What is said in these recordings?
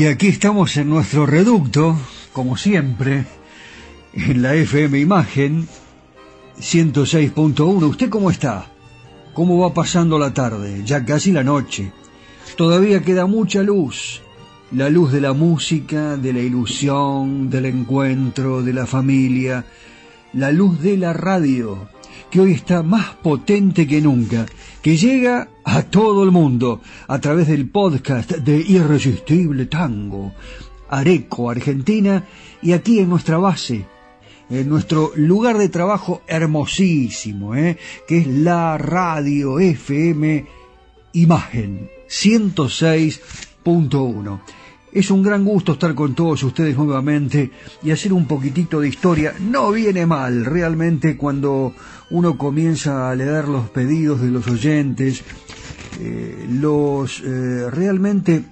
Y aquí estamos en nuestro reducto, como siempre, en la FM Imagen 106.1. ¿Usted cómo está? ¿Cómo va pasando la tarde? Ya casi la noche. Todavía queda mucha luz. La luz de la música, de la ilusión, del encuentro, de la familia. La luz de la radio, que hoy está más potente que nunca, que llega a todo el mundo a través del podcast de Irresistible Tango, Areco, Argentina, y aquí en nuestra base, en nuestro lugar de trabajo hermosísimo, ¿eh? que es la radio FM Imagen 106.1. Es un gran gusto estar con todos ustedes nuevamente y hacer un poquitito de historia. No viene mal realmente cuando uno comienza a leer los pedidos de los oyentes, eh, los eh, realmente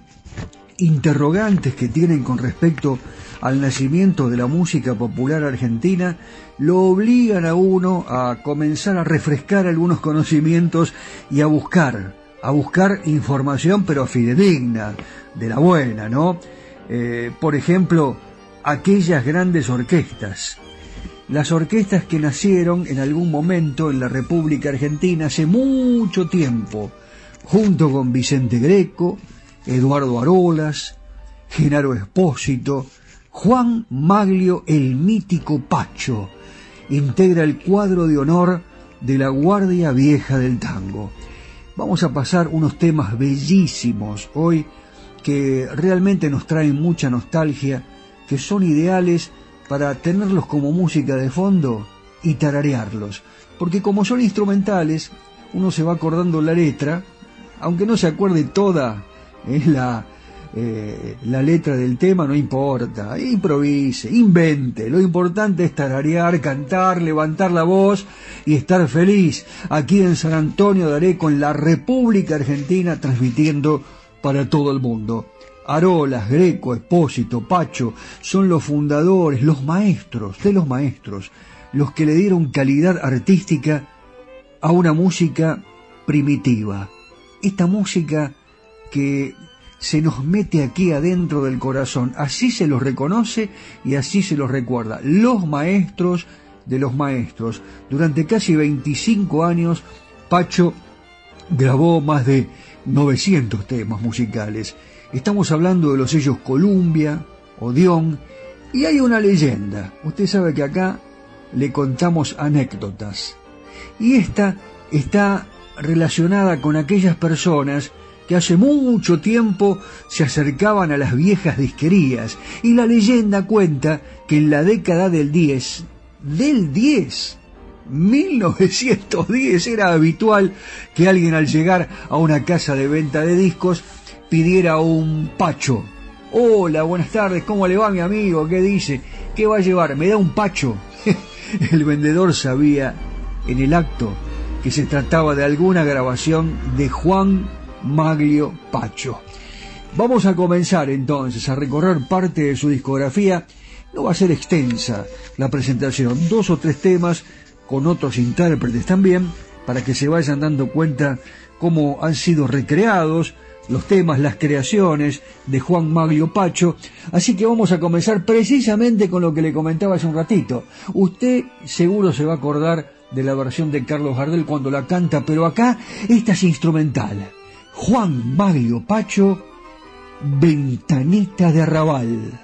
interrogantes que tienen con respecto al nacimiento de la música popular argentina, lo obligan a uno a comenzar a refrescar algunos conocimientos y a buscar, a buscar información pero fidedigna, de la buena, ¿no? Eh, por ejemplo, aquellas grandes orquestas, las orquestas que nacieron en algún momento en la República Argentina hace mucho tiempo, junto con Vicente Greco, Eduardo Arolas, Genaro Espósito, Juan Maglio el mítico Pacho, integra el cuadro de honor de la Guardia Vieja del Tango. Vamos a pasar unos temas bellísimos hoy que realmente nos traen mucha nostalgia, que son ideales para tenerlos como música de fondo y tararearlos. Porque como son instrumentales, uno se va acordando la letra, aunque no se acuerde toda es la, eh, la letra del tema, no importa, improvise, invente, lo importante es tararear, cantar, levantar la voz y estar feliz aquí en San Antonio de Areco, en la República Argentina, transmitiendo para todo el mundo. Arolas, Greco, Espósito, Pacho son los fundadores, los maestros de los maestros, los que le dieron calidad artística a una música primitiva. Esta música que se nos mete aquí adentro del corazón. Así se los reconoce y así se los recuerda. Los maestros de los maestros. Durante casi 25 años, Pacho grabó más de 900 temas musicales. Estamos hablando de los sellos Columbia, Odeón, y hay una leyenda. Usted sabe que acá le contamos anécdotas. Y esta está relacionada con aquellas personas que hace mucho tiempo se acercaban a las viejas disquerías. Y la leyenda cuenta que en la década del 10, del 10, 1910 era habitual que alguien al llegar a una casa de venta de discos pidiera un pacho. Hola, buenas tardes, ¿cómo le va mi amigo? ¿Qué dice? ¿Qué va a llevar? ¿Me da un pacho? el vendedor sabía en el acto que se trataba de alguna grabación de Juan Maglio Pacho. Vamos a comenzar entonces a recorrer parte de su discografía. No va a ser extensa la presentación, dos o tres temas con otros intérpretes también, para que se vayan dando cuenta cómo han sido recreados los temas, las creaciones de Juan Maglio Pacho. Así que vamos a comenzar precisamente con lo que le comentaba hace un ratito. Usted seguro se va a acordar de la versión de Carlos Gardel cuando la canta, pero acá esta es instrumental. Juan Maglio Pacho, Ventanita de Arrabal.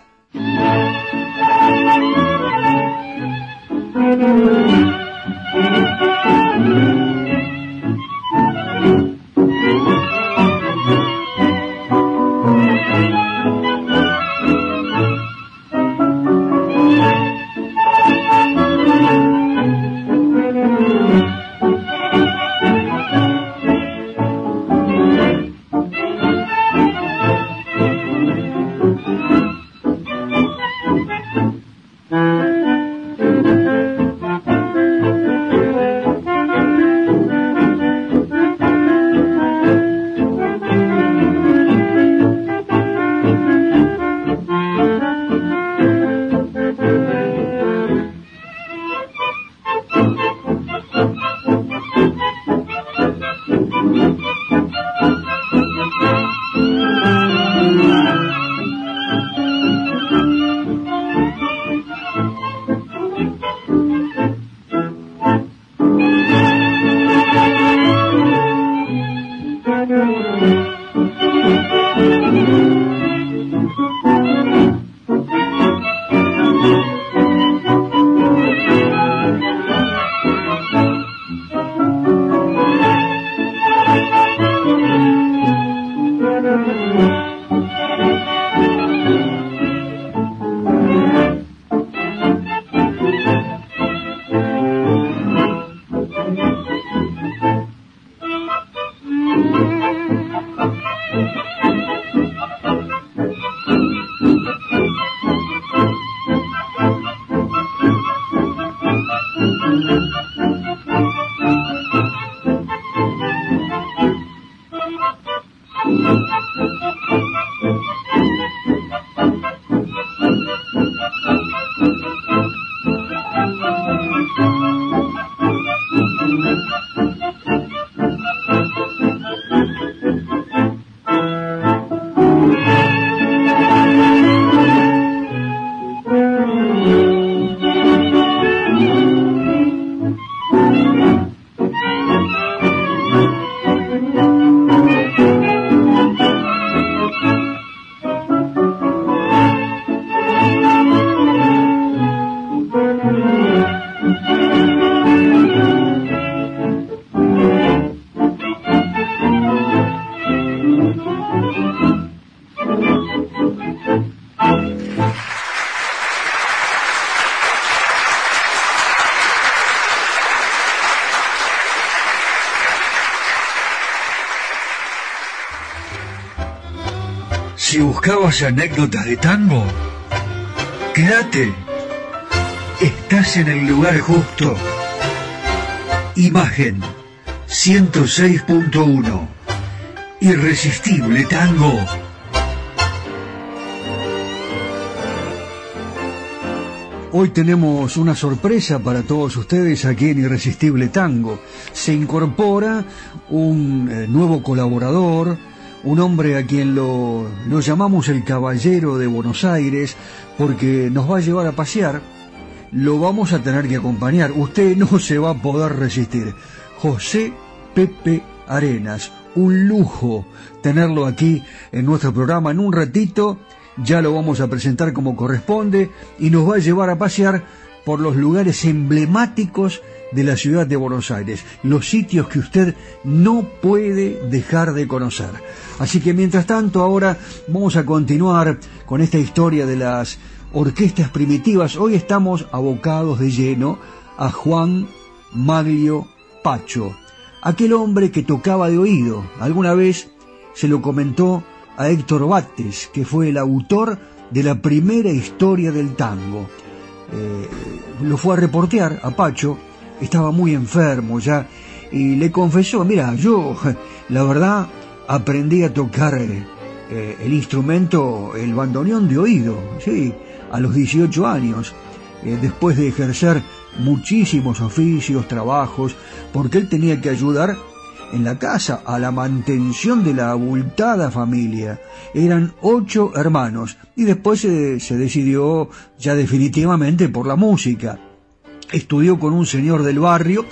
Anécdotas de tango? Quédate. Estás en el lugar justo. Imagen 106.1. Irresistible tango. Hoy tenemos una sorpresa para todos ustedes aquí en Irresistible Tango. Se incorpora un eh, nuevo colaborador, un hombre a quien lo, llamamos el Caballero de Buenos Aires porque nos va a llevar a pasear, lo vamos a tener que acompañar. Usted no se va a poder resistir. José Pepe Arenas, un lujo tenerlo aquí en nuestro programa. En un ratito ya lo vamos a presentar como corresponde y nos va a llevar a pasear por los lugares emblemáticos de la ciudad de Buenos Aires, los sitios que usted no puede dejar de conocer. Así que mientras tanto ahora vamos a continuar con esta historia de las orquestas primitivas. Hoy estamos abocados de lleno a Juan Maglio Pacho, aquel hombre que tocaba de oído. Alguna vez se lo comentó a Héctor Bates, que fue el autor de la primera historia del tango. Eh, lo fue a reportear a Pacho, estaba muy enfermo ya, y le confesó, mira, yo la verdad aprendí a tocar eh, el instrumento, el bandoneón de oído, sí, a los 18 años, eh, después de ejercer muchísimos oficios, trabajos, porque él tenía que ayudar en la casa a la mantención de la abultada familia. Eran ocho hermanos y después se, se decidió ya definitivamente por la música. Estudió con un señor del barrio,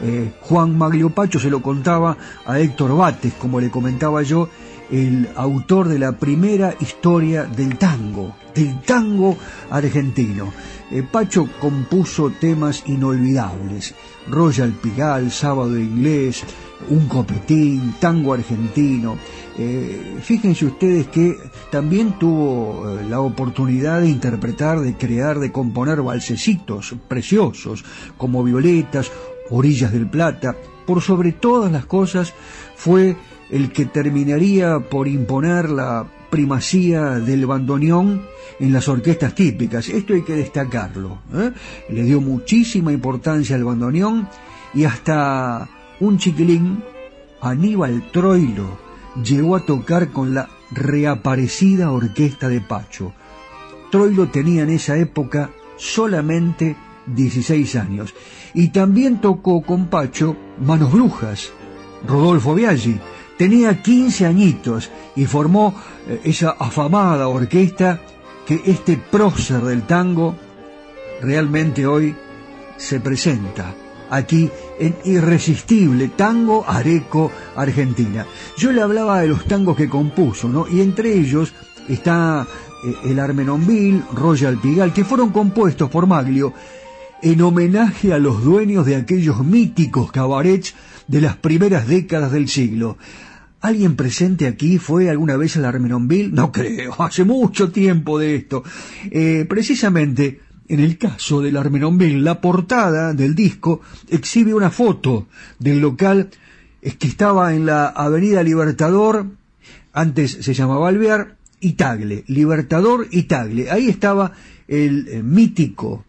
eh, Juan Maglio Pacho se lo contaba a Héctor Bates, como le comentaba yo, el autor de la primera historia del tango, del tango argentino. Eh, Pacho compuso temas inolvidables, Royal Pigal, Sábado Inglés, Un Copetín, Tango Argentino. Eh, fíjense ustedes que también tuvo eh, la oportunidad de interpretar, de crear, de componer balsecitos preciosos como Violetas, Orillas del Plata. Por sobre todas las cosas fue el que terminaría por imponer la primacía del bandoneón en las orquestas típicas. Esto hay que destacarlo. ¿eh? Le dio muchísima importancia al bandoneón y hasta un chiquilín, Aníbal Troilo, llegó a tocar con la reaparecida orquesta de Pacho. Troilo tenía en esa época solamente 16 años. Y también tocó con Pacho Manos Brujas, Rodolfo Biaggi, tenía 15 añitos y formó eh, esa afamada orquesta que este prócer del tango realmente hoy se presenta aquí en Irresistible Tango Areco Argentina. Yo le hablaba de los tangos que compuso, ¿no? Y entre ellos está eh, el Armenonville, Royal Pigal, que fueron compuestos por Maglio en homenaje a los dueños de aquellos míticos cabarets de las primeras décadas del siglo. ¿Alguien presente aquí fue alguna vez al Armenonville? No creo, hace mucho tiempo de esto. Eh, precisamente, en el caso del Armenonville, la portada del disco exhibe una foto del local que estaba en la Avenida Libertador, antes se llamaba Alvear, y Tagle, Libertador y Tagle. Ahí estaba el eh, mítico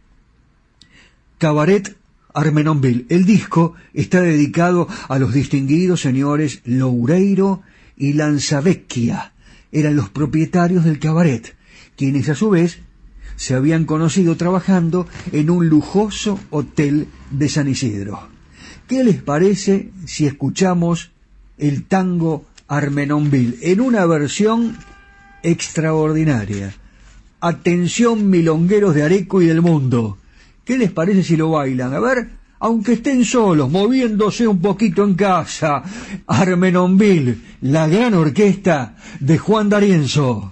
cabaret Armenonville. El disco está dedicado a los distinguidos señores Loureiro y Lanzavecchia. Eran los propietarios del cabaret, quienes a su vez se habían conocido trabajando en un lujoso hotel de San Isidro. ¿Qué les parece si escuchamos el tango Armenonville en una versión extraordinaria? Atención milongueros de Areco y del mundo. ¿Qué les parece si lo bailan? A ver, aunque estén solos, moviéndose un poquito en casa. Armenonville, la gran orquesta de Juan D'Arienzo.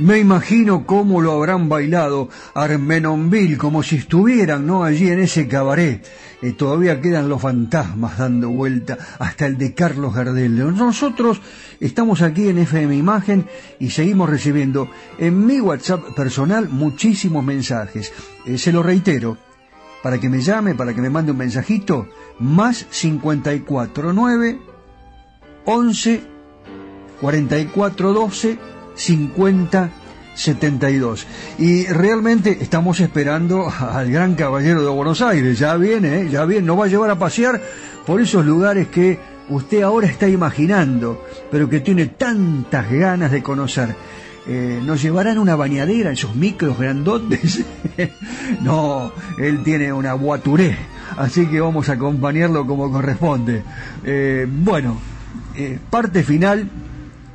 Me imagino cómo lo habrán bailado Armenonville, como si estuvieran, ¿no? Allí en ese cabaret. Eh, todavía quedan los fantasmas dando vuelta, hasta el de Carlos Gardel. Nosotros estamos aquí en FM Imagen y seguimos recibiendo en mi WhatsApp personal muchísimos mensajes. Eh, se lo reitero, para que me llame, para que me mande un mensajito, más 549 11 44 12 50 72. Y realmente estamos esperando al gran caballero de Buenos Aires. Ya viene, ¿eh? ya viene, nos va a llevar a pasear por esos lugares que usted ahora está imaginando, pero que tiene tantas ganas de conocer. Eh, ¿Nos llevarán una bañadera, esos micros grandotes? no, él tiene una guaturé, así que vamos a acompañarlo como corresponde. Eh, bueno, parte final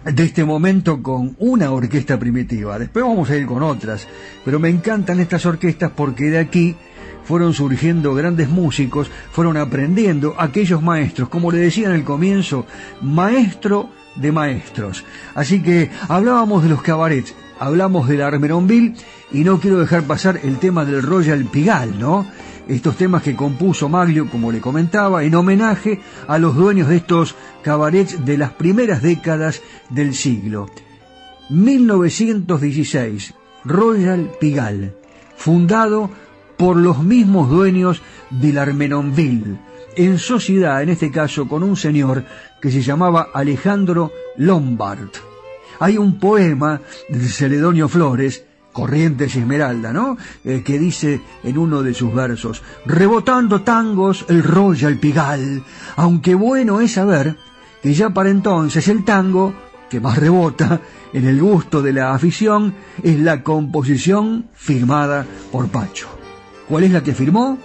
de este momento con una orquesta primitiva. Después vamos a ir con otras, pero me encantan estas orquestas porque de aquí fueron surgiendo grandes músicos, fueron aprendiendo aquellos maestros, como le decía en el comienzo, maestro de maestros. Así que hablábamos de los cabarets, hablamos de la Armeronville y no quiero dejar pasar el tema del Royal Pigal, ¿no? Estos temas que compuso Maglio, como le comentaba, en homenaje a los dueños de estos cabarets de las primeras décadas del siglo. 1916, Royal Pigal, fundado por los mismos dueños del Armenonville, en sociedad, en este caso, con un señor que se llamaba Alejandro Lombard. Hay un poema de Celedonio Flores Corrientes y Esmeralda, ¿no? Eh, que dice en uno de sus versos, rebotando tangos el Royal Pigal, aunque bueno es saber que ya para entonces el tango, que más rebota en el gusto de la afición, es la composición firmada por Pacho. ¿Cuál es la que firmó?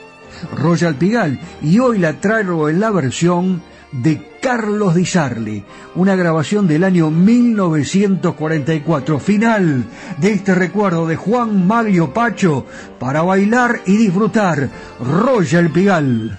Royal Pigal, y hoy la traigo en la versión de Carlos Di Sarli, una grabación del año 1944, final de este recuerdo de Juan Maglio Pacho para bailar y disfrutar. Royal Pigal.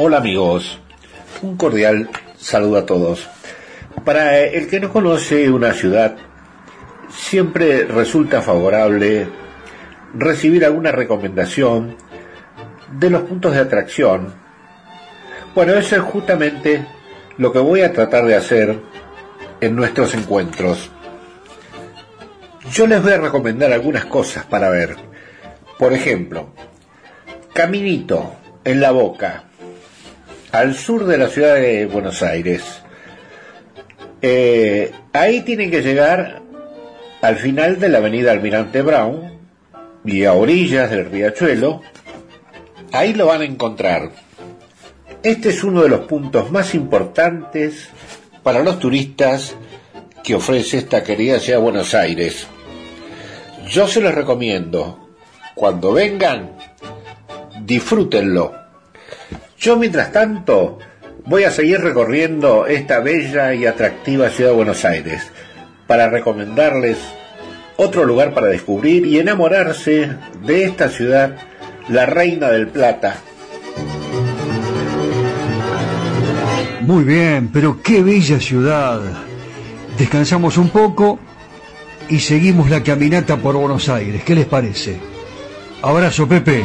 Hola amigos, un cordial saludo a todos. Para el que no conoce una ciudad, siempre resulta favorable recibir alguna recomendación de los puntos de atracción. Bueno, eso es justamente lo que voy a tratar de hacer en nuestros encuentros. Yo les voy a recomendar algunas cosas para ver. Por ejemplo, Caminito en la Boca, al sur de la ciudad de Buenos Aires. Eh, ahí tienen que llegar al final de la avenida Almirante Brown y a orillas del riachuelo. Ahí lo van a encontrar. Este es uno de los puntos más importantes para los turistas que ofrece esta querida ciudad de Buenos Aires. Yo se los recomiendo. Cuando vengan, disfrútenlo yo, mientras tanto, voy a seguir recorriendo esta bella y atractiva ciudad de Buenos Aires para recomendarles otro lugar para descubrir y enamorarse de esta ciudad, la Reina del Plata. Muy bien, pero qué bella ciudad. Descansamos un poco y seguimos la caminata por Buenos Aires. ¿Qué les parece? Abrazo, Pepe.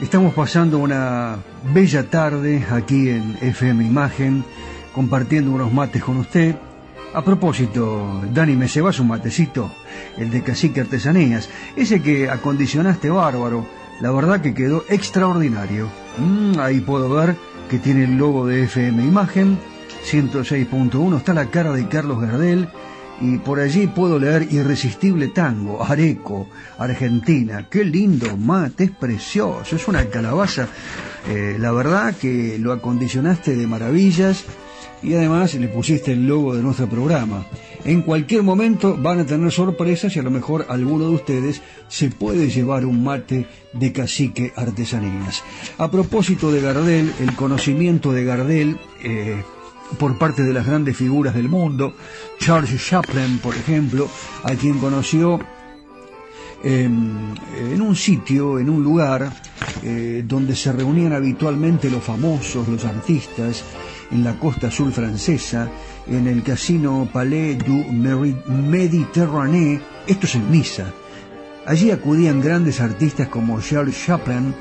Estamos pasando una bella tarde aquí en FM Imagen, compartiendo unos mates con usted. A propósito, Dani, me llevas un matecito, el de Cacique Artesanías, ese que acondicionaste bárbaro, la verdad que quedó extraordinario. Mm, ahí puedo ver que tiene el logo de FM Imagen, 106.1, está la cara de Carlos Gardel, y por allí puedo leer Irresistible Tango, Areco, Argentina. Qué lindo mate, es precioso, es una calabaza. Eh, la verdad que lo acondicionaste de maravillas y además le pusiste el logo de nuestro programa. En cualquier momento van a tener sorpresas y a lo mejor alguno de ustedes se puede llevar un mate de cacique artesanías. A propósito de Gardel, el conocimiento de Gardel... Eh, por parte de las grandes figuras del mundo, Charles Chaplin, por ejemplo, a quien conoció eh, en un sitio, en un lugar eh, donde se reunían habitualmente los famosos, los artistas, en la costa sur francesa, en el casino Palais du Méditerranée, esto es en Niza. Allí acudían grandes artistas como Charles Chaplin,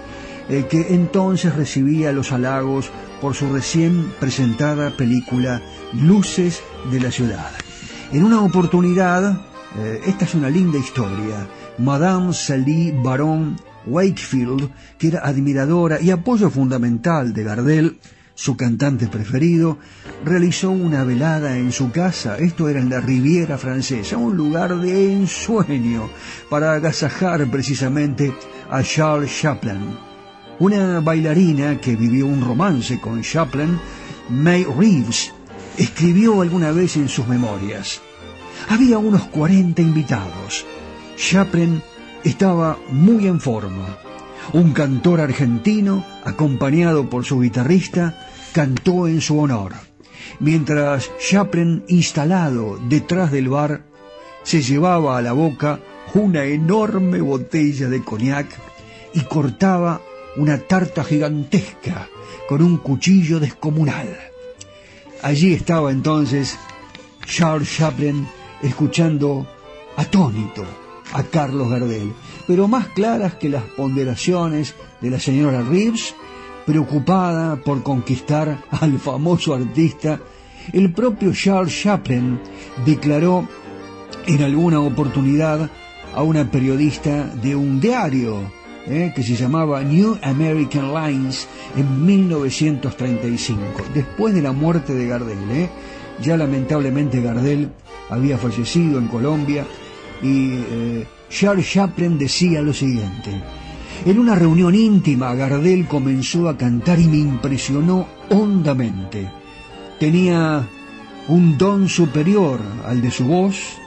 eh, que entonces recibía los halagos por su recién presentada película Luces de la Ciudad. En una oportunidad, eh, esta es una linda historia, Madame Sally Baron Wakefield, que era admiradora y apoyo fundamental de Gardel, su cantante preferido, realizó una velada en su casa, esto era en la Riviera Francesa, un lugar de ensueño para agasajar precisamente a Charles Chaplin. Una bailarina que vivió un romance con Chaplin, May Reeves, escribió alguna vez en sus memorias. Había unos 40 invitados. Chaplin estaba muy en forma. Un cantor argentino, acompañado por su guitarrista, cantó en su honor, mientras Chaplin, instalado detrás del bar, se llevaba a la boca una enorme botella de cognac y cortaba una tarta gigantesca con un cuchillo descomunal. Allí estaba entonces Charles Chaplin escuchando atónito a Carlos Gardel, pero más claras que las ponderaciones de la señora Reeves, preocupada por conquistar al famoso artista, el propio Charles Chaplin declaró en alguna oportunidad a una periodista de un diario eh, que se llamaba New American Lines en 1935, después de la muerte de Gardel. Eh. Ya lamentablemente Gardel había fallecido en Colombia y eh, Charles Chaplin decía lo siguiente. En una reunión íntima, Gardel comenzó a cantar y me impresionó hondamente. Tenía un don superior al de su voz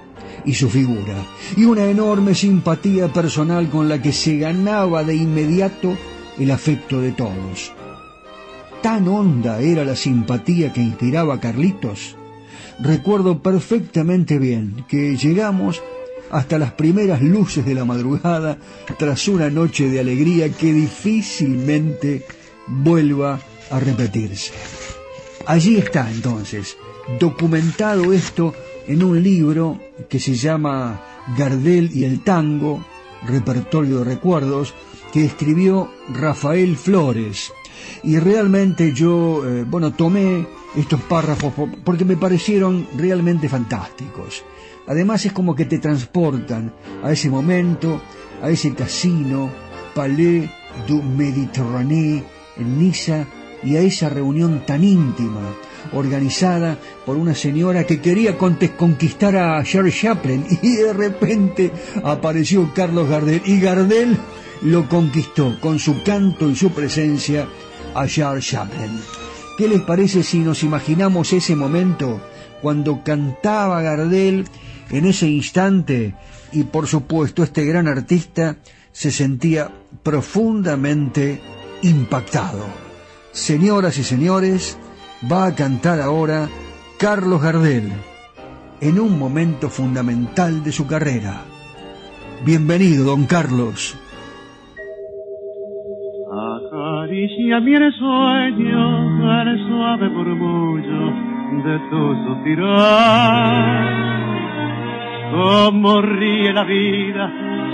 y su figura, y una enorme simpatía personal con la que se ganaba de inmediato el afecto de todos. Tan honda era la simpatía que inspiraba a Carlitos. Recuerdo perfectamente bien que llegamos hasta las primeras luces de la madrugada tras una noche de alegría que difícilmente vuelva a repetirse. Allí está entonces, documentado esto en un libro que se llama Gardel y el tango, repertorio de recuerdos, que escribió Rafael Flores. Y realmente yo, eh, bueno, tomé estos párrafos porque me parecieron realmente fantásticos. Además es como que te transportan a ese momento, a ese casino, Palais du Méditerranée en Niza y a esa reunión tan íntima, organizada por una señora que quería conquistar a Charles Chaplin y de repente apareció Carlos Gardel y Gardel lo conquistó con su canto y su presencia a Charles Chaplin. ¿Qué les parece si nos imaginamos ese momento cuando cantaba Gardel en ese instante y por supuesto este gran artista se sentía profundamente impactado. Señoras y señores, va a cantar ahora Carlos Gardel en un momento fundamental de su carrera. Bienvenido, don Carlos. Acaricia mi sueño el suave murmullo de tu suspirar Cómo ríe la vida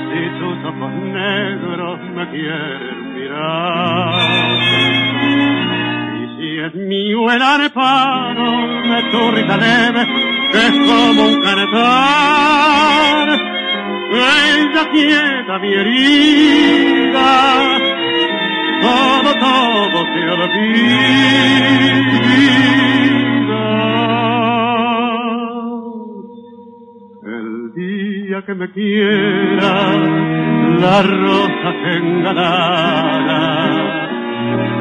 si tus ojos negros me quieren mirar. El arpano de tu risa leve, es como un cantar, ella quieta mi herida, todo, todo se olvida. que me quiera, la rosa engalana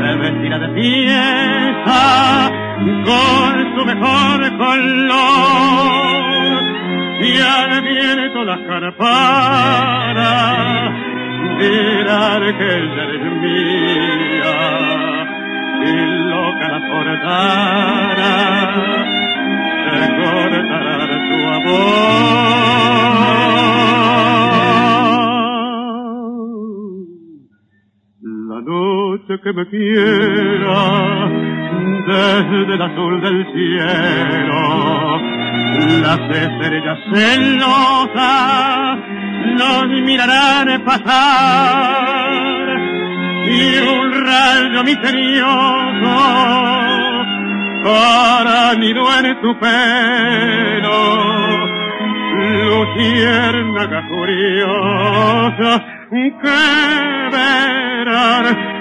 se vestirá de fiesta con su mejor color y al viento las carpanas dirán que ella es mía y loca la cortara, se cortará tu amor. Noche que me quiera desde el azul del cielo, las estrellas celosas nos mirarán pasar y un rayo misterioso para nido en tu pelo, luciérnaga curiosa que verán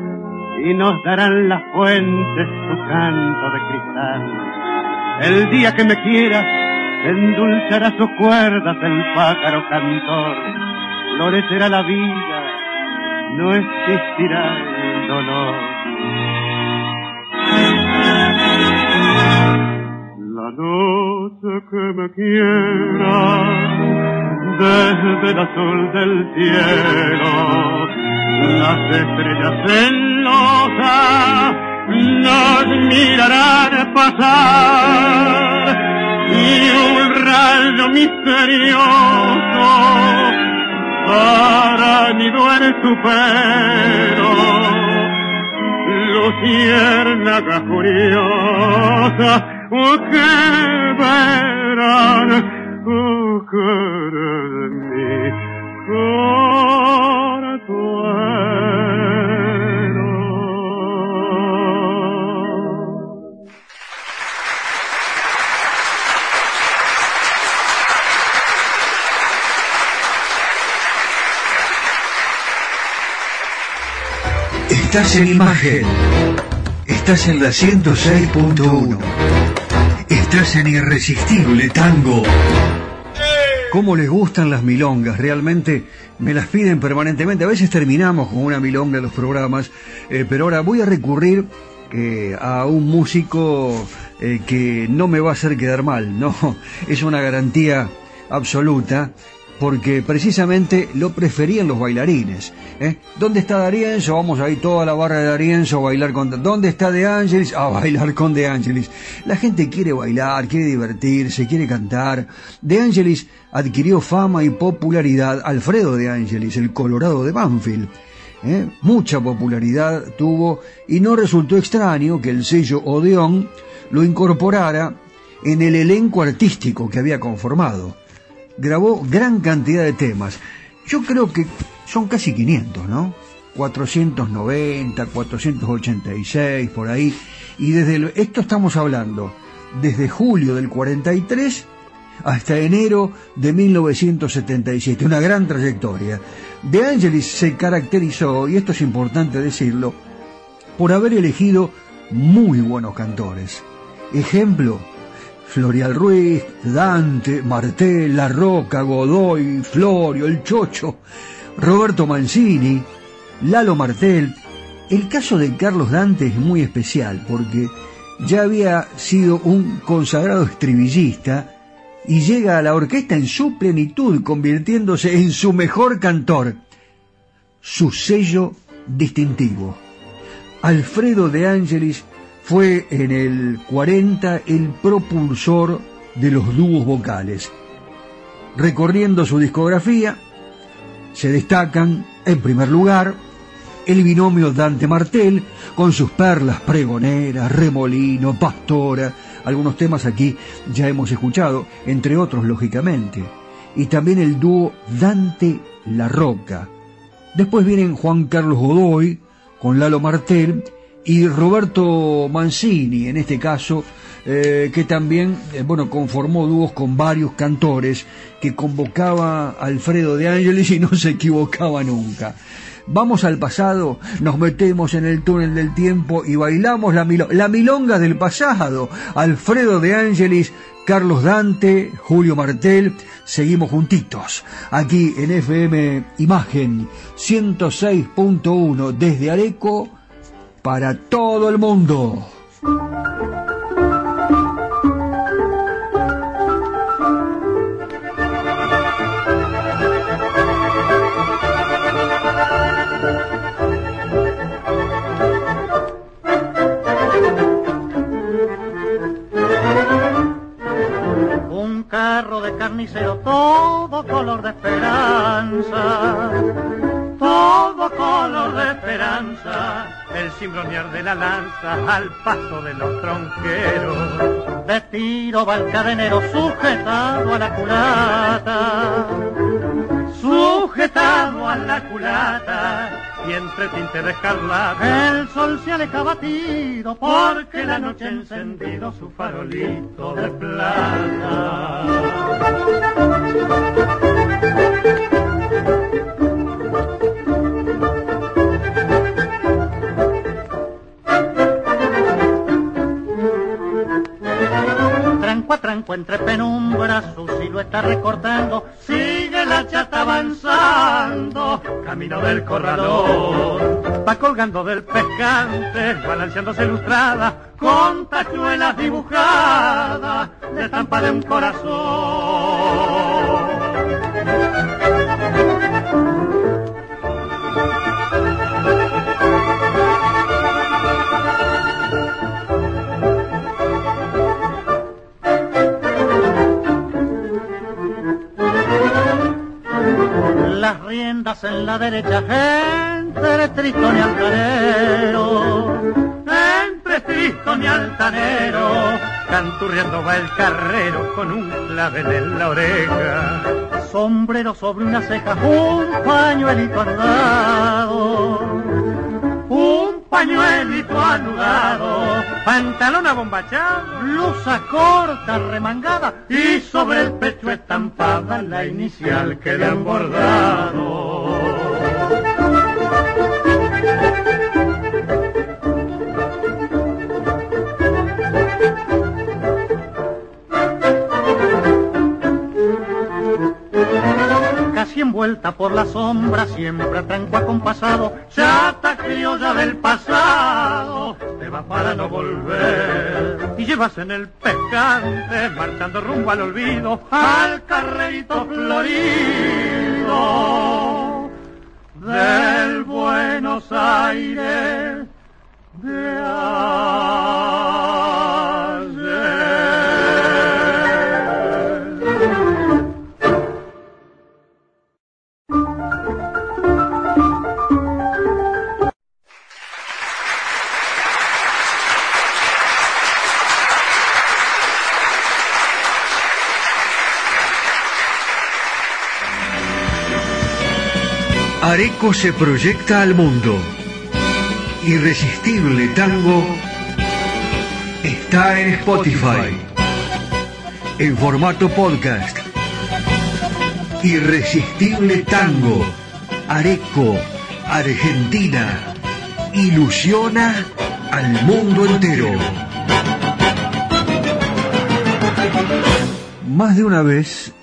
y nos darán las fuentes su canto de cristal. El día que me quieras, endulzará sus cuerdas el pájaro cantor. Florecerá la vida, no existirá el dolor. La noche que me quiera, desde el azul del cielo, las estrellas celosas nos mirarán pasar y un rayo misterioso para mi en tu pelo. Luciérnaga curiosa oh, que verán oh, que de Estás en imagen. Estás en la 106.1. Estás en Irresistible Tango. ¿Cómo les gustan las milongas? Realmente me las piden permanentemente. A veces terminamos con una milonga en los programas, eh, pero ahora voy a recurrir eh, a un músico eh, que no me va a hacer quedar mal, ¿no? Es una garantía absoluta porque precisamente lo preferían los bailarines. ¿eh? ¿Dónde está Darienzo? Vamos ahí toda la barra de Darienzo a bailar con... ¿Dónde está De Angelis? A bailar con De Angelis. La gente quiere bailar, quiere divertirse, quiere cantar. De Angelis adquirió fama y popularidad. Alfredo De Angelis, el Colorado de Banfield. ¿eh? Mucha popularidad tuvo y no resultó extraño que el sello Odeón lo incorporara en el elenco artístico que había conformado grabó gran cantidad de temas. Yo creo que son casi 500, ¿no? 490, 486, por ahí. Y desde esto estamos hablando desde julio del 43 hasta enero de 1977, una gran trayectoria. De Angelis se caracterizó, y esto es importante decirlo, por haber elegido muy buenos cantores. Ejemplo, Florial Ruiz, Dante, Martel, La Roca, Godoy, Florio, El Chocho, Roberto Mancini, Lalo Martel. El caso de Carlos Dante es muy especial porque ya había sido un consagrado estribillista y llega a la orquesta en su plenitud, convirtiéndose en su mejor cantor, su sello distintivo. Alfredo de Ángelis fue en el 40 el propulsor de los dúos vocales. Recorriendo su discografía, se destacan, en primer lugar, el binomio Dante Martel, con sus perlas pregoneras, remolino, pastora, algunos temas aquí ya hemos escuchado, entre otros, lógicamente, y también el dúo Dante La Roca. Después vienen Juan Carlos Godoy, con Lalo Martel, y Roberto Mancini, en este caso, eh, que también, eh, bueno, conformó dúos con varios cantores, que convocaba a Alfredo de Ángeles y no se equivocaba nunca. Vamos al pasado, nos metemos en el túnel del tiempo y bailamos la, la milonga del pasado. Alfredo de Ángeles Carlos Dante, Julio Martel, seguimos juntitos, aquí en FM Imagen 106.1 desde Areco para todo el mundo. carnicero, todo color de esperanza, todo color de esperanza, el cimbronear de la lanza al paso de los tronqueros, de va el cadenero sujetado a la culata, sujetado a la culata, y entre tinte de escarlata el sol se aleja batido porque la noche ha encendido su farolito de plata. Entre penumbras su silueta recortando, sigue la chata avanzando, camino del corralón, va colgando del pescante, balanceándose ilustrada, con tachuelas dibujadas, de estampa de un corazón. Las riendas en la derecha, entre Tristón y Altanero, entre Tristón y Altanero, canturreando va el carrero con un clavel en la oreja, sombrero sobre una ceja, un pañuelito anudado, un pañuelito anudado, pantalón abombachado, blusa corta remangada y sobre el pecho estampada la inicial que le han bordado. Envuelta por la sombra, siempre tranco acompasado, chata criolla del pasado, te va para no volver. Y llevas en el pescante, marchando rumbo al olvido, al carrerito florido del Buenos Aires de ayer. Areco se proyecta al mundo. Irresistible Tango está en Spotify. En formato podcast. Irresistible Tango. Areco, Argentina. Ilusiona al mundo entero. Más de una vez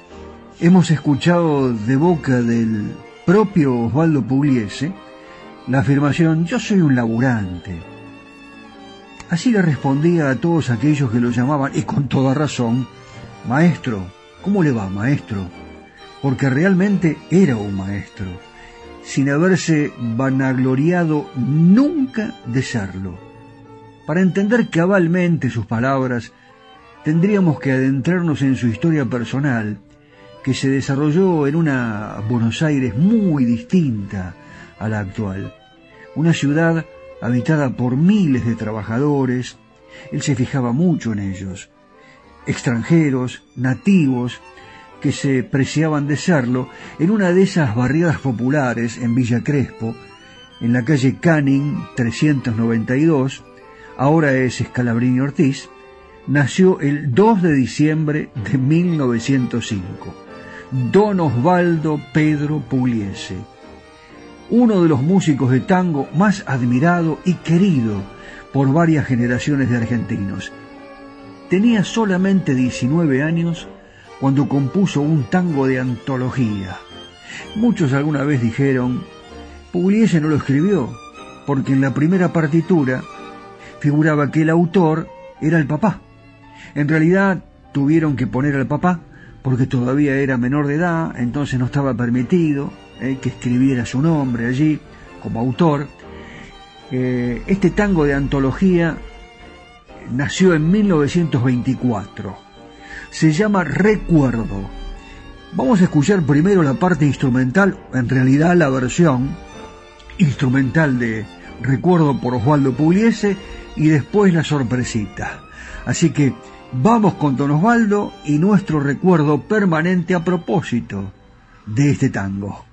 hemos escuchado de boca del propio Osvaldo Pugliese la afirmación yo soy un laburante. Así le respondía a todos aquellos que lo llamaban, y con toda razón, maestro. ¿Cómo le va, maestro? Porque realmente era un maestro, sin haberse vanagloriado nunca de serlo. Para entender cabalmente sus palabras, tendríamos que adentrarnos en su historia personal, que se desarrolló en una Buenos Aires muy distinta a la actual. Una ciudad habitada por miles de trabajadores, él se fijaba mucho en ellos, extranjeros, nativos, que se preciaban de serlo, en una de esas barriadas populares en Villa Crespo, en la calle Canning 392, ahora es Escalabrini Ortiz, nació el 2 de diciembre de 1905 don Osvaldo Pedro Pugliese, uno de los músicos de tango más admirado y querido por varias generaciones de argentinos. tenía solamente 19 años cuando compuso un tango de antología. Muchos alguna vez dijeron, Pugliese no lo escribió, porque en la primera partitura figuraba que el autor era el papá. En realidad tuvieron que poner al papá porque todavía era menor de edad, entonces no estaba permitido eh, que escribiera su nombre allí como autor. Eh, este tango de antología nació en 1924. Se llama Recuerdo. Vamos a escuchar primero la parte instrumental, en realidad la versión instrumental de Recuerdo por Osvaldo Pugliese y después la sorpresita. Así que vamos con Don Osvaldo y nuestro recuerdo permanente a propósito de este tango.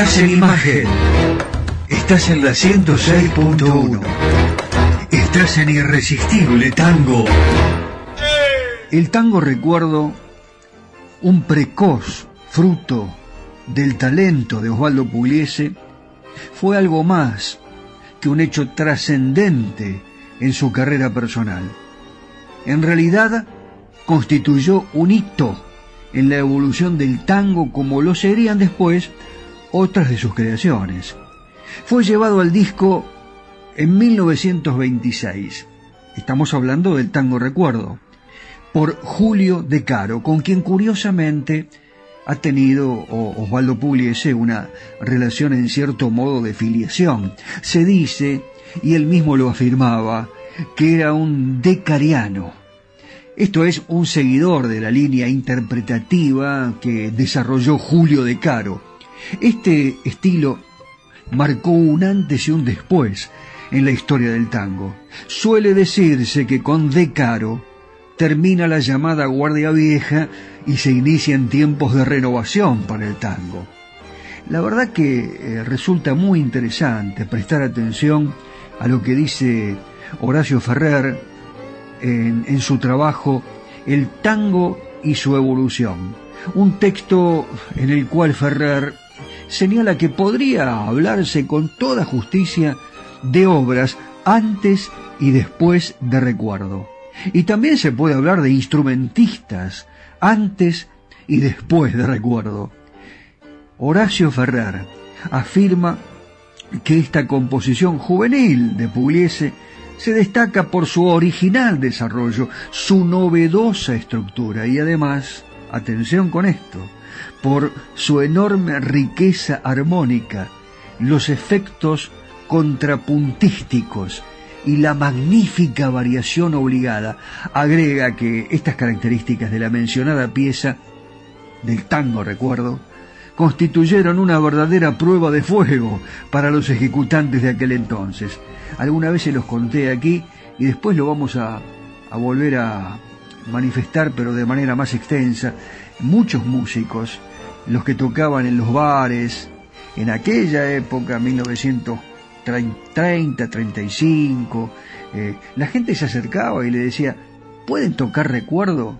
Estás en imagen. Estás en la 106.1. Estás en Irresistible Tango. El tango recuerdo un precoz fruto del talento de Osvaldo Pugliese fue algo más que un hecho trascendente en su carrera personal. En realidad constituyó un hito en la evolución del tango como lo serían después otras de sus creaciones. Fue llevado al disco en 1926. Estamos hablando del tango Recuerdo, por Julio De Caro, con quien curiosamente ha tenido Osvaldo Pugliese una relación en cierto modo de filiación. Se dice, y él mismo lo afirmaba, que era un decariano. Esto es un seguidor de la línea interpretativa que desarrolló Julio De Caro este estilo marcó un antes y un después en la historia del tango. Suele decirse que con De Caro termina la llamada Guardia Vieja y se inician tiempos de renovación para el tango. La verdad que eh, resulta muy interesante prestar atención a lo que dice Horacio Ferrer en, en su trabajo El tango y su evolución, un texto en el cual Ferrer señala que podría hablarse con toda justicia de obras antes y después de recuerdo. Y también se puede hablar de instrumentistas antes y después de recuerdo. Horacio Ferrer afirma que esta composición juvenil de Pugliese se destaca por su original desarrollo, su novedosa estructura y además, atención con esto, por su enorme riqueza armónica, los efectos contrapuntísticos y la magnífica variación obligada. Agrega que estas características de la mencionada pieza, del tango recuerdo, constituyeron una verdadera prueba de fuego para los ejecutantes de aquel entonces. Alguna vez se los conté aquí y después lo vamos a, a volver a manifestar, pero de manera más extensa. Muchos músicos, los que tocaban en los bares, en aquella época, 1930, 35, eh, la gente se acercaba y le decía, ¿pueden tocar recuerdo?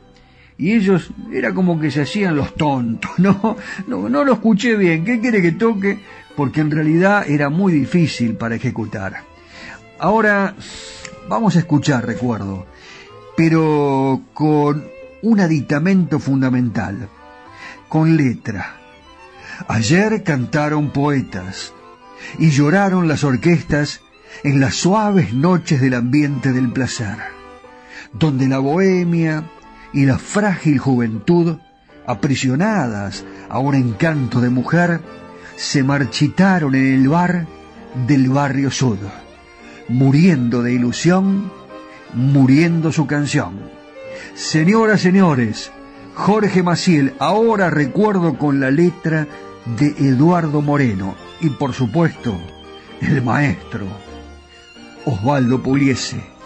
Y ellos era como que se hacían los tontos, ¿no? No, no lo escuché bien, ¿qué quiere que toque? Porque en realidad era muy difícil para ejecutar. Ahora vamos a escuchar recuerdo, pero con un aditamento fundamental, con letra. Ayer cantaron poetas y lloraron las orquestas en las suaves noches del ambiente del placer, donde la bohemia y la frágil juventud, aprisionadas a un encanto de mujer, se marchitaron en el bar del barrio sud, muriendo de ilusión, muriendo su canción. Señoras, señores, Jorge Maciel, ahora recuerdo con la letra de Eduardo Moreno y por supuesto el maestro Osvaldo Puliese.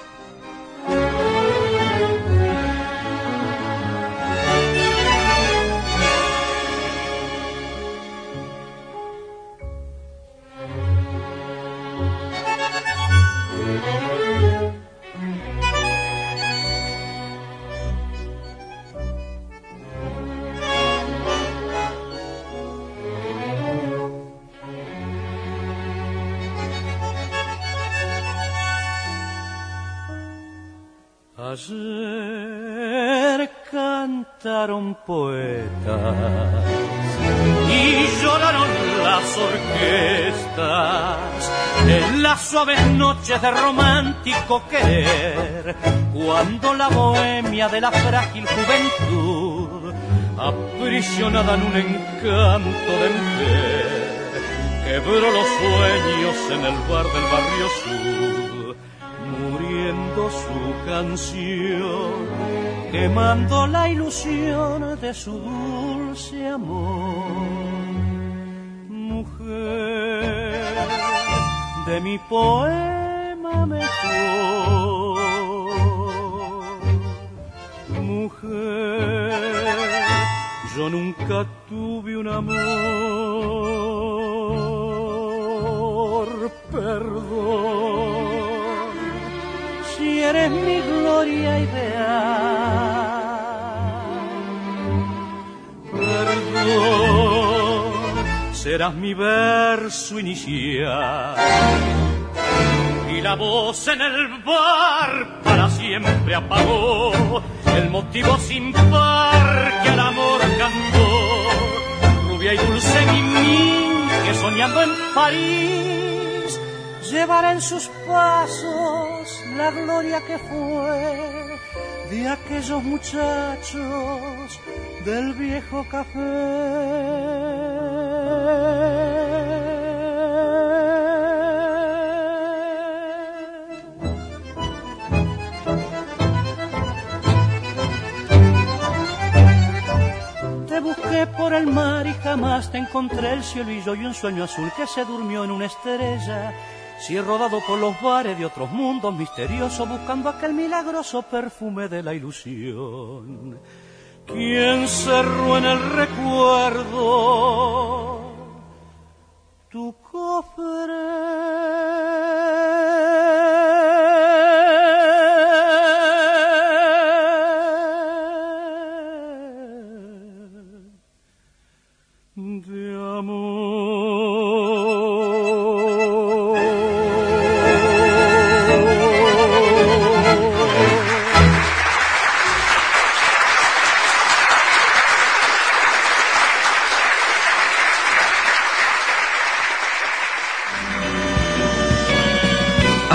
Romántico querer, cuando la bohemia de la frágil juventud, aprisionada en un encanto de mujer, quebró los sueños en el bar del barrio sur muriendo su canción, quemando la ilusión de su dulce amor. Mujer de mi poema nunca tuve un amor, perdón si eres mi gloria ideal. Perdón, serás mi verso inicial. Y la voz en el bar para siempre apagó el motivo sin par que al amor y dulce que soñando en París llevará en sus pasos la gloria que fue de aquellos muchachos del viejo café. Por el mar y jamás te encontré el cielo y yo y un sueño azul que se durmió en una estrella si he rodado por los bares de otros mundos misteriosos buscando aquel milagroso perfume de la ilusión. ¿Quién cerró en el recuerdo tu cofre.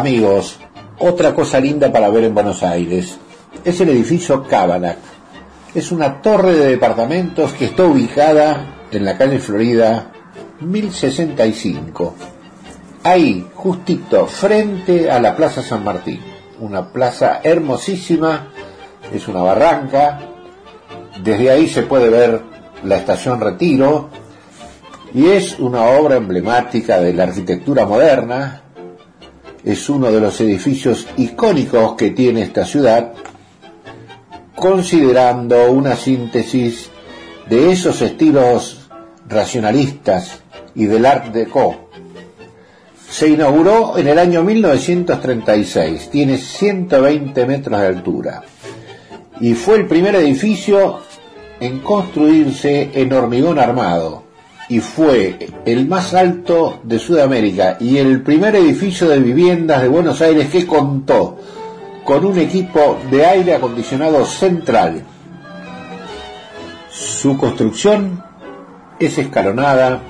Amigos, otra cosa linda para ver en Buenos Aires es el edificio Cabanac. Es una torre de departamentos que está ubicada en la calle Florida 1065. Ahí, justito, frente a la Plaza San Martín. Una plaza hermosísima, es una barranca. Desde ahí se puede ver la estación Retiro y es una obra emblemática de la arquitectura moderna, es uno de los edificios icónicos que tiene esta ciudad, considerando una síntesis de esos estilos racionalistas y del Art Deco. Se inauguró en el año 1936, tiene 120 metros de altura y fue el primer edificio en construirse en hormigón armado y fue el más alto de Sudamérica y el primer edificio de viviendas de Buenos Aires que contó con un equipo de aire acondicionado central. Su construcción es escalonada,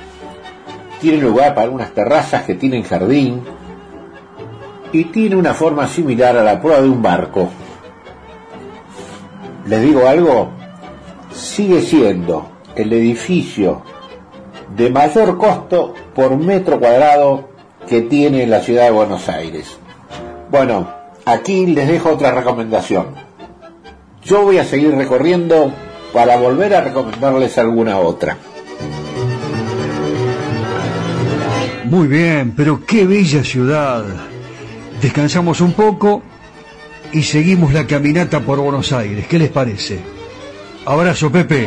tiene lugar para unas terrazas que tienen jardín y tiene una forma similar a la proa de un barco. Les digo algo, sigue siendo el edificio de mayor costo por metro cuadrado que tiene la ciudad de Buenos Aires. Bueno, aquí les dejo otra recomendación. Yo voy a seguir recorriendo para volver a recomendarles alguna otra. Muy bien, pero qué bella ciudad. Descansamos un poco y seguimos la caminata por Buenos Aires. ¿Qué les parece? Abrazo, Pepe.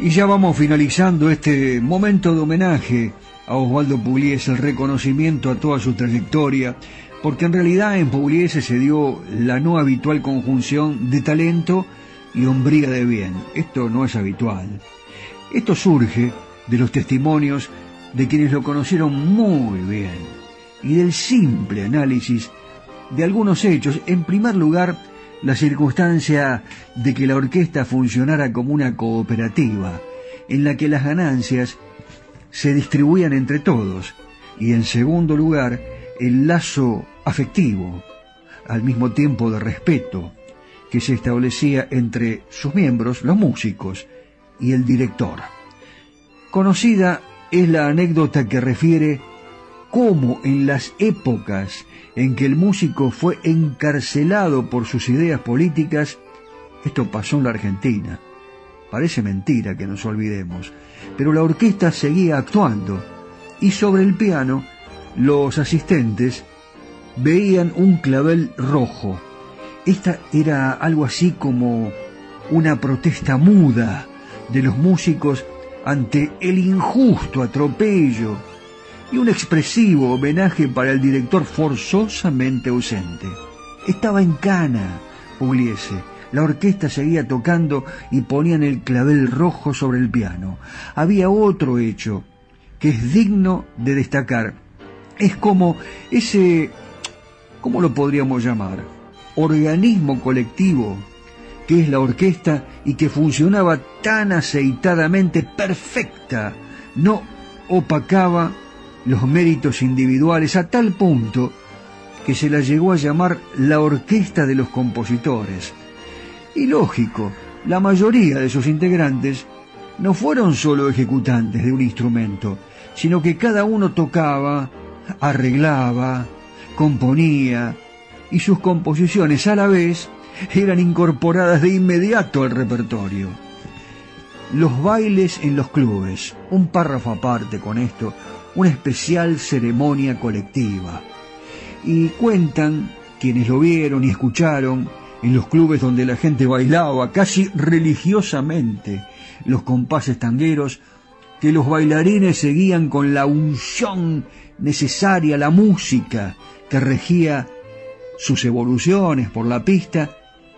Y ya vamos finalizando este momento de homenaje a Osvaldo Pugliese, el reconocimiento a toda su trayectoria, porque en realidad en Pugliese se dio la no habitual conjunción de talento y hombría de bien. Esto no es habitual. Esto surge de los testimonios de quienes lo conocieron muy bien y del simple análisis de algunos hechos. En primer lugar, la circunstancia de que la orquesta funcionara como una cooperativa, en la que las ganancias se distribuían entre todos, y en segundo lugar, el lazo afectivo, al mismo tiempo de respeto, que se establecía entre sus miembros, los músicos, y el director. Conocida es la anécdota que refiere cómo en las épocas en que el músico fue encarcelado por sus ideas políticas, esto pasó en la Argentina. Parece mentira que nos olvidemos, pero la orquesta seguía actuando y sobre el piano los asistentes veían un clavel rojo. Esta era algo así como una protesta muda de los músicos ante el injusto atropello y un expresivo homenaje para el director forzosamente ausente. Estaba en cana, Pugliese. La orquesta seguía tocando y ponían el clavel rojo sobre el piano. Había otro hecho que es digno de destacar. Es como ese, ¿cómo lo podríamos llamar? Organismo colectivo que es la orquesta y que funcionaba tan aceitadamente perfecta, no opacaba los méritos individuales a tal punto que se la llegó a llamar la orquesta de los compositores. Y lógico, la mayoría de sus integrantes no fueron solo ejecutantes de un instrumento, sino que cada uno tocaba, arreglaba, componía, y sus composiciones a la vez eran incorporadas de inmediato al repertorio. Los bailes en los clubes, un párrafo aparte con esto, una especial ceremonia colectiva. Y cuentan quienes lo vieron y escucharon en los clubes donde la gente bailaba casi religiosamente los compases tangueros, que los bailarines seguían con la unción necesaria, la música que regía sus evoluciones por la pista,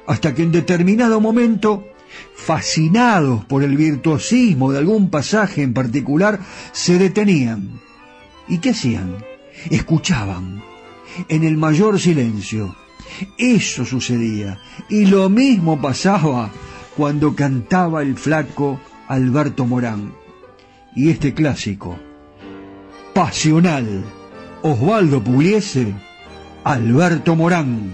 hasta que en determinado momento fascinados por el virtuosismo de algún pasaje en particular, se detenían. ¿Y qué hacían? Escuchaban, en el mayor silencio. Eso sucedía. Y lo mismo pasaba cuando cantaba el flaco Alberto Morán. Y este clásico, pasional, Osvaldo Pugliese, Alberto Morán.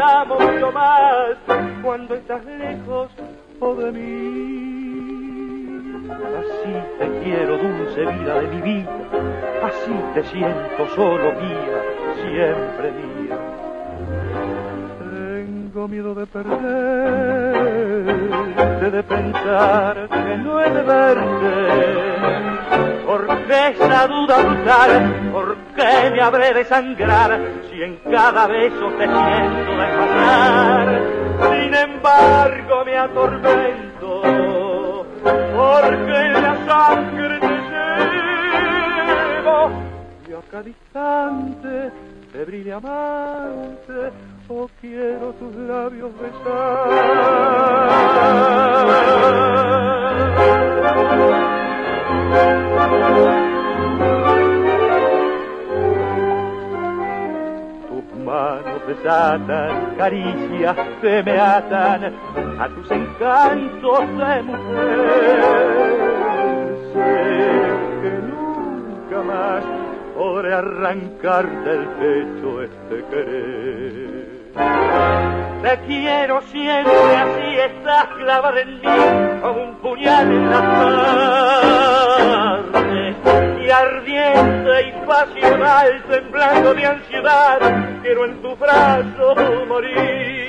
Amo mucho más cuando estás lejos de mí. Así te quiero, dulce vida de mi vida, así te siento solo mía, siempre mía. Tengo miedo de de pensar que no he de verte. Porque esa duda brutal, ¿por qué me habré de sangrar si en cada beso te siento de pasar? Sin embargo me atormento, porque la sangre te llevo y a cada instante febril amante, oh quiero tus labios besar. Tus manos desatan caricias que me atan a tus encantos de mujer. Sé que nunca más podré arrancar del pecho este querer. Te quiero siempre así, estás clavada en mí como un puñal en la carne. Y ardiente y pasional, temblando de ansiedad, quiero en tu brazo morir.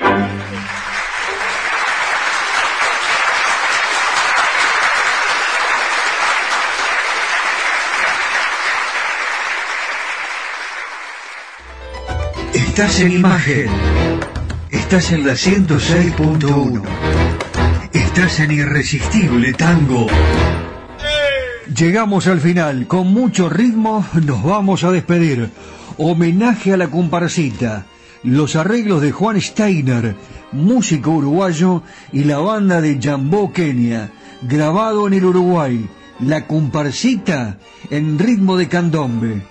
Estás en imagen. Estás en la 106.1. Estás en Irresistible Tango. Llegamos al final. Con mucho ritmo nos vamos a despedir. Homenaje a la comparsita. Los arreglos de Juan Steiner, músico uruguayo, y la banda de Jambó Kenia, grabado en el Uruguay. La comparsita en ritmo de candombe.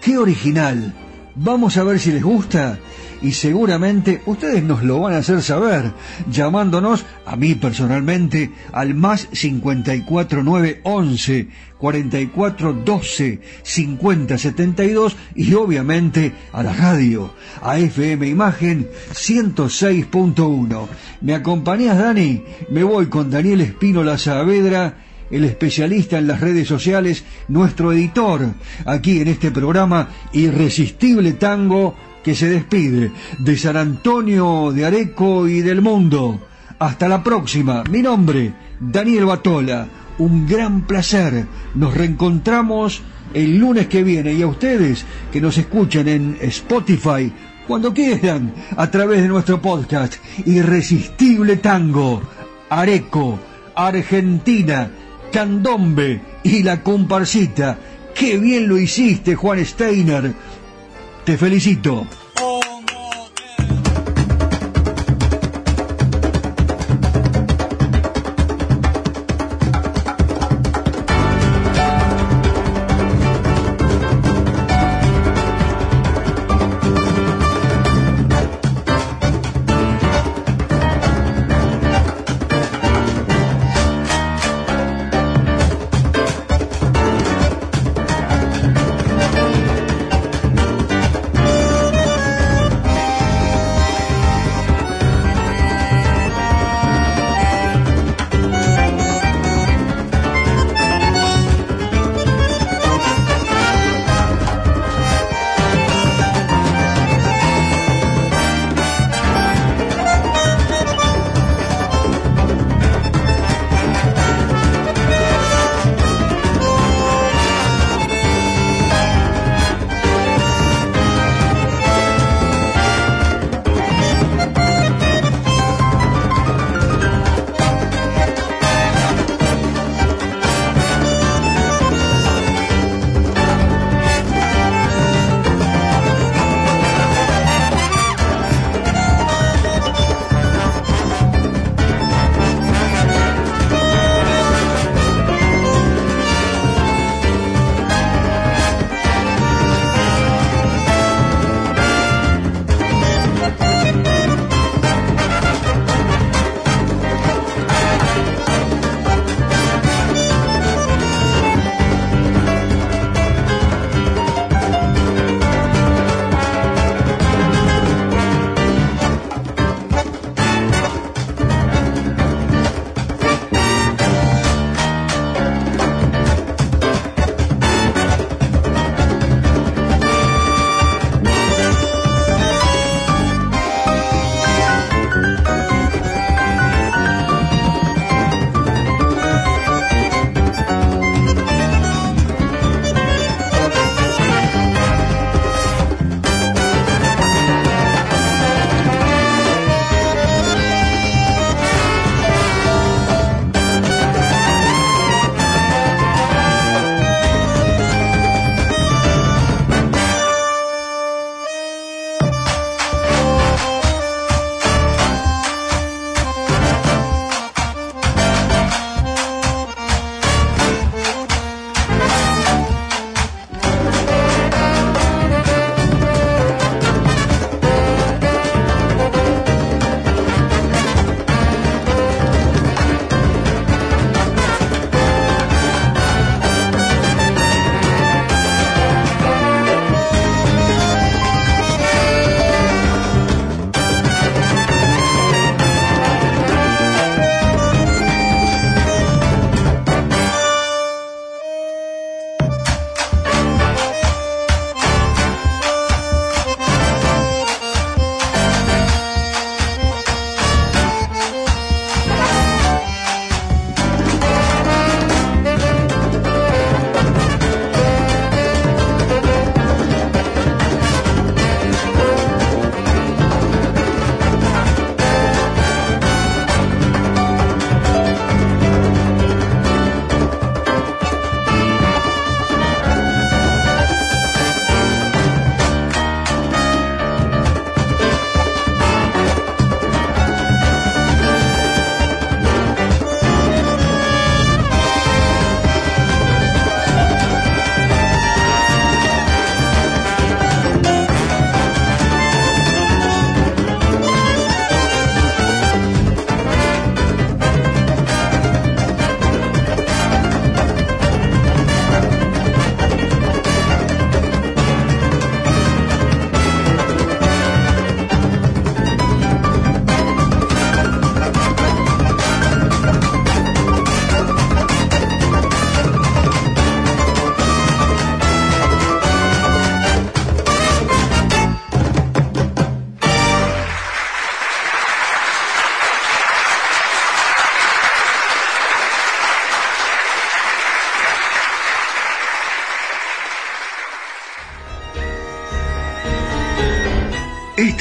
¡Qué original! Vamos a ver si les gusta y seguramente ustedes nos lo van a hacer saber llamándonos a mí personalmente al más 54911 4412 5072 y obviamente a la radio, a FM Imagen 106.1. ¿Me acompañás, Dani? Me voy con Daniel Espínola Saavedra el especialista en las redes sociales, nuestro editor aquí en este programa Irresistible Tango que se despide de San Antonio de Areco y del mundo. Hasta la próxima. Mi nombre, Daniel Batola. Un gran placer. Nos reencontramos el lunes que viene y a ustedes que nos escuchan en Spotify cuando quieran a través de nuestro podcast Irresistible Tango. Areco, Argentina candombe y la comparsita. Qué bien lo hiciste, Juan Steiner. Te felicito.